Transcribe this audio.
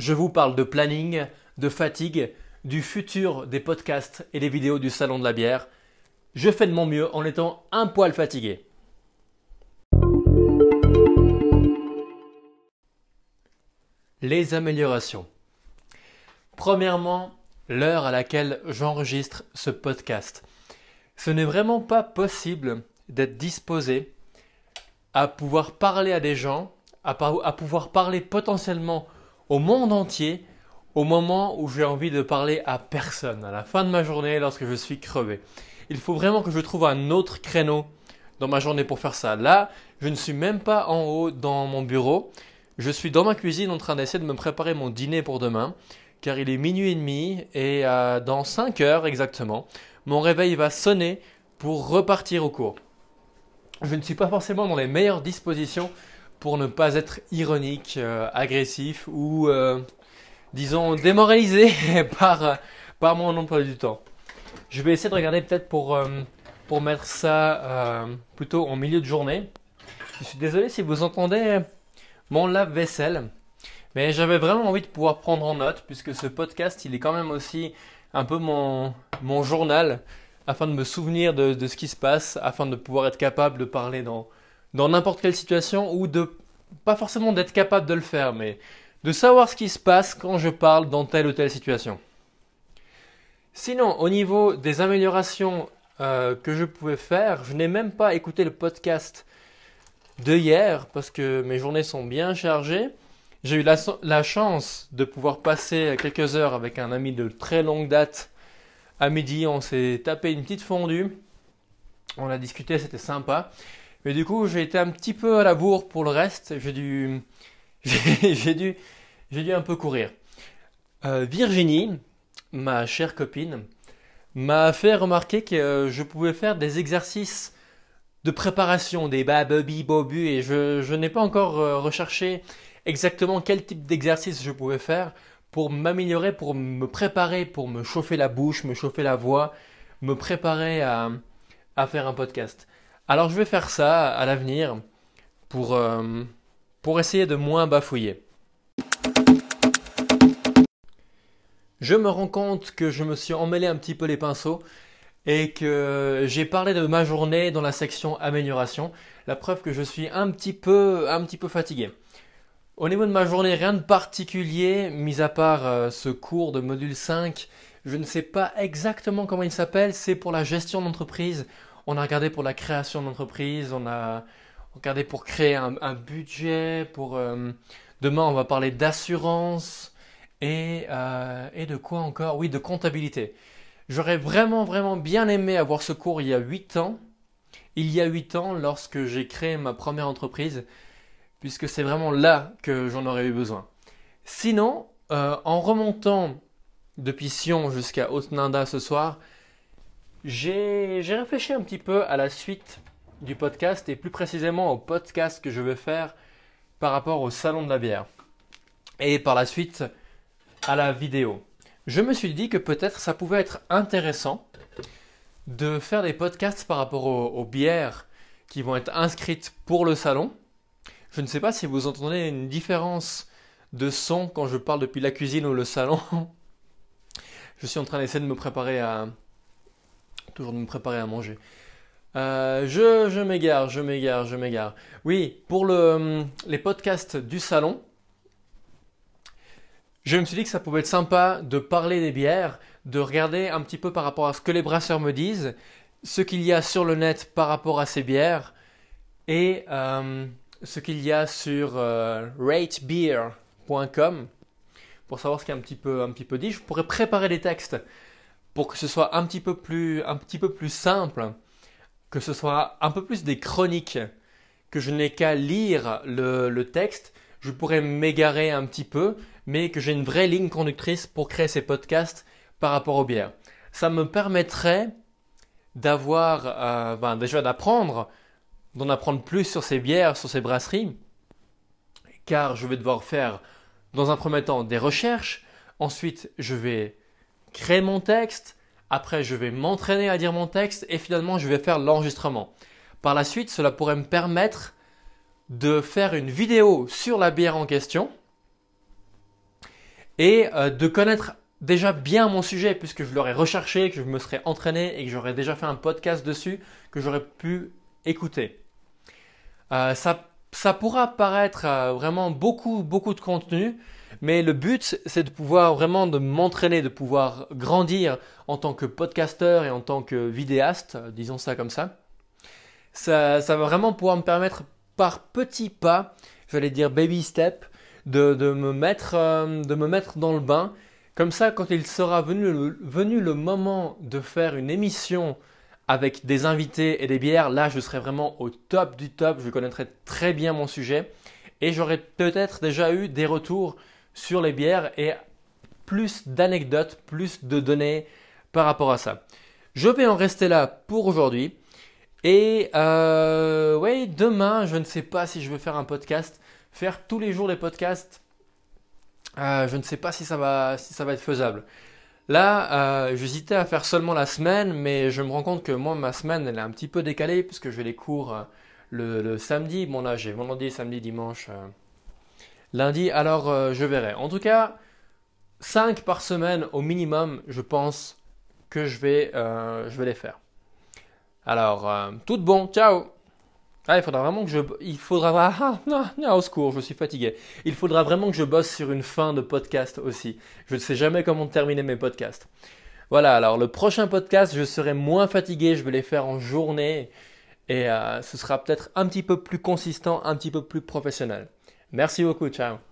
Je vous parle de planning, de fatigue, du futur des podcasts et des vidéos du salon de la bière. Je fais de mon mieux en étant un poil fatigué. Les améliorations. Premièrement, l'heure à laquelle j'enregistre ce podcast. Ce n'est vraiment pas possible d'être disposé à pouvoir parler à des gens, à, pouvoir parler potentiellement au monde entier au moment où j'ai envie de parler à personne, à la fin de ma journée lorsque je suis crevé. Il faut vraiment que je trouve un autre créneau dans ma journée pour faire ça. Là, je ne suis même pas en haut dans mon bureau. Je suis dans ma cuisine en train d'essayer de me préparer mon dîner pour demain, car il est minuit et demi et euh, dans 5 heures exactement, mon réveil va sonner pour repartir au cours. Je ne suis pas forcément dans les meilleures dispositions pour ne pas être ironique, euh, agressif ou, euh, disons, démoralisé par, par mon emploi du temps. Je vais essayer de regarder peut-être pour, pour mettre ça plutôt en milieu de journée. Je suis désolé si vous entendez mon lave-vaisselle. Mais j'avais vraiment envie de pouvoir prendre en note, puisque ce podcast, il est quand même aussi un peu mon, mon journal, afin de me souvenir de, de, ce qui se passe, afin de pouvoir être capable de parler dans, dans n'importe quelle situation, ou de, pas forcément d'être capable de le faire, mais de savoir ce qui se passe quand je parle dans telle ou telle situation. Sinon, au niveau des améliorations euh, que je pouvais faire, je n'ai même pas écouté le podcast de hier parce que mes journées sont bien chargées. J'ai eu la, chance de pouvoir passer quelques heures avec un ami de très longue date. À midi, on s'est tapé une petite fondue. On a discuté, c'était sympa. Mais du coup, j'ai été un petit peu à la bourre pour le reste. J'ai dû, j'ai dû, j'ai dû un peu courir. Euh, Virginie, ma chère copine, m'a fait remarquer que je pouvais faire des exercices de préparation des babubi bobu et je, n'ai pas encore euh, recherché exactement quel type d'exercice je pouvais faire pour m'améliorer, pour me préparer, pour me chauffer la bouche, me chauffer la voix, me préparer à faire un podcast. Alors je vais faire ça à l'avenir pour, euh, pour essayer de moins bafouiller. Je me rends compte que je me suis emmêlé un petit peu les pinceaux et que j'ai parlé de ma journée dans la section amélioration. La preuve que je suis un petit peu, un petit peu fatigué. Au niveau de ma journée, rien de particulier, mis à part euh, ce cours de module 5. Je ne sais pas exactement comment il s'appelle. C'est pour la gestion d'entreprise. On a regardé pour la création d'entreprise. On a regardé pour créer un, budget. Pour euh, demain, on va parler d'assurance et, euh, et de quoi encore? Oui, de comptabilité. J'aurais vraiment, vraiment bien aimé avoir ce cours il y a 8 ans. Il y a 8 ans, lorsque j'ai créé ma première entreprise, puisque c'est vraiment là que j'en aurais eu besoin. Sinon, euh, en remontant depuis Sion jusqu'à Haute-Nanda ce soir, j'ai réfléchi un petit peu à la suite du podcast et plus précisément au podcast que je vais faire par rapport au salon de la bière. Et par la suite à la vidéo je me suis dit que peut-être ça pouvait être intéressant de faire des podcasts par rapport aux, bières qui vont être inscrites pour le salon. Je ne sais pas si vous entendez une différence de son quand je parle depuis la cuisine ou le salon. je suis en train d'essayer de me préparer à... Toujours de me préparer à manger. Euh, je, m'égare, je m'égare, je m'égare. Oui, pour le, les podcasts du salon, je me suis dit que ça pouvait être sympa de parler des bières, de regarder un petit peu par rapport à ce que les brasseurs me disent, ce qu'il y a sur le net par rapport à ces bières et euh, ce qu'il y a sur euh, ratebeer.com pour savoir ce qui est un petit peu un petit peu dit. Je pourrais préparer des textes pour que ce soit un petit peu plus simple, que ce soit un peu plus des chroniques, que je n'ai qu'à lire le, le texte. Je pourrais m'égarer un petit peu, mais que j'ai une vraie ligne conductrice pour créer ces podcasts par rapport aux bières. Ça me permettrait d'avoir, euh, ben, déjà d'apprendre, d'en apprendre plus sur ces bières, sur ces brasseries, car je vais devoir faire dans un premier temps des recherches, ensuite je vais créer mon texte, après je vais m'entraîner à dire mon texte et finalement je vais faire l'enregistrement. Par la suite, cela pourrait me permettre de faire une vidéo sur la bière en question et euh, de connaître déjà bien mon sujet puisque je l'aurais recherché, que je me serais entraîné et que j'aurais déjà fait un podcast dessus que j'aurais pu écouter. Euh, ça, ça pourra paraître euh, vraiment beaucoup, beaucoup de contenu, mais le but, c'est de pouvoir vraiment de m'entraîner, de pouvoir grandir en tant que podcasteur et en tant que vidéaste, disons ça comme ça. Ça, va vraiment pouvoir me permettre par petits pas, j'allais dire baby step, de, me mettre, euh, de me mettre dans le bain. Comme ça, quand il sera venu le, venu le moment de faire une émission avec des invités et des bières, là je serai vraiment au top du top, je connaîtrai très bien mon sujet et j'aurai peut-être déjà eu des retours sur les bières et plus d'anecdotes, plus de données par rapport à ça. Je vais en rester là pour aujourd'hui. Et euh, demain, je ne sais pas si je vais faire un podcast. Faire tous les jours des podcasts, euh, je ne sais pas si ça va, si ça va être faisable. Là, euh, j'hésitais à faire seulement la semaine, mais je me rends compte que moi, ma semaine, elle est un petit peu décalée puisque j'ai les cours euh, le, samedi. Bon, là, j'ai vendredi, samedi, dimanche, lundi. Alors, je verrai. En tout cas, 5 par semaine au minimum, je pense que je vais, je vais les faire. Alors, tout bon. Ciao ah, il faudra vraiment que je. Il faudra. Ah, non, non, au secours, je suis fatigué. Il faudra vraiment que je bosse sur une fin de podcast aussi. Je ne sais jamais comment terminer mes podcasts. Voilà, alors le prochain podcast, je serai moins fatigué, je vais les faire en journée et euh, ce sera peut-être un petit peu plus consistant, un petit peu plus professionnel. Merci beaucoup, ciao.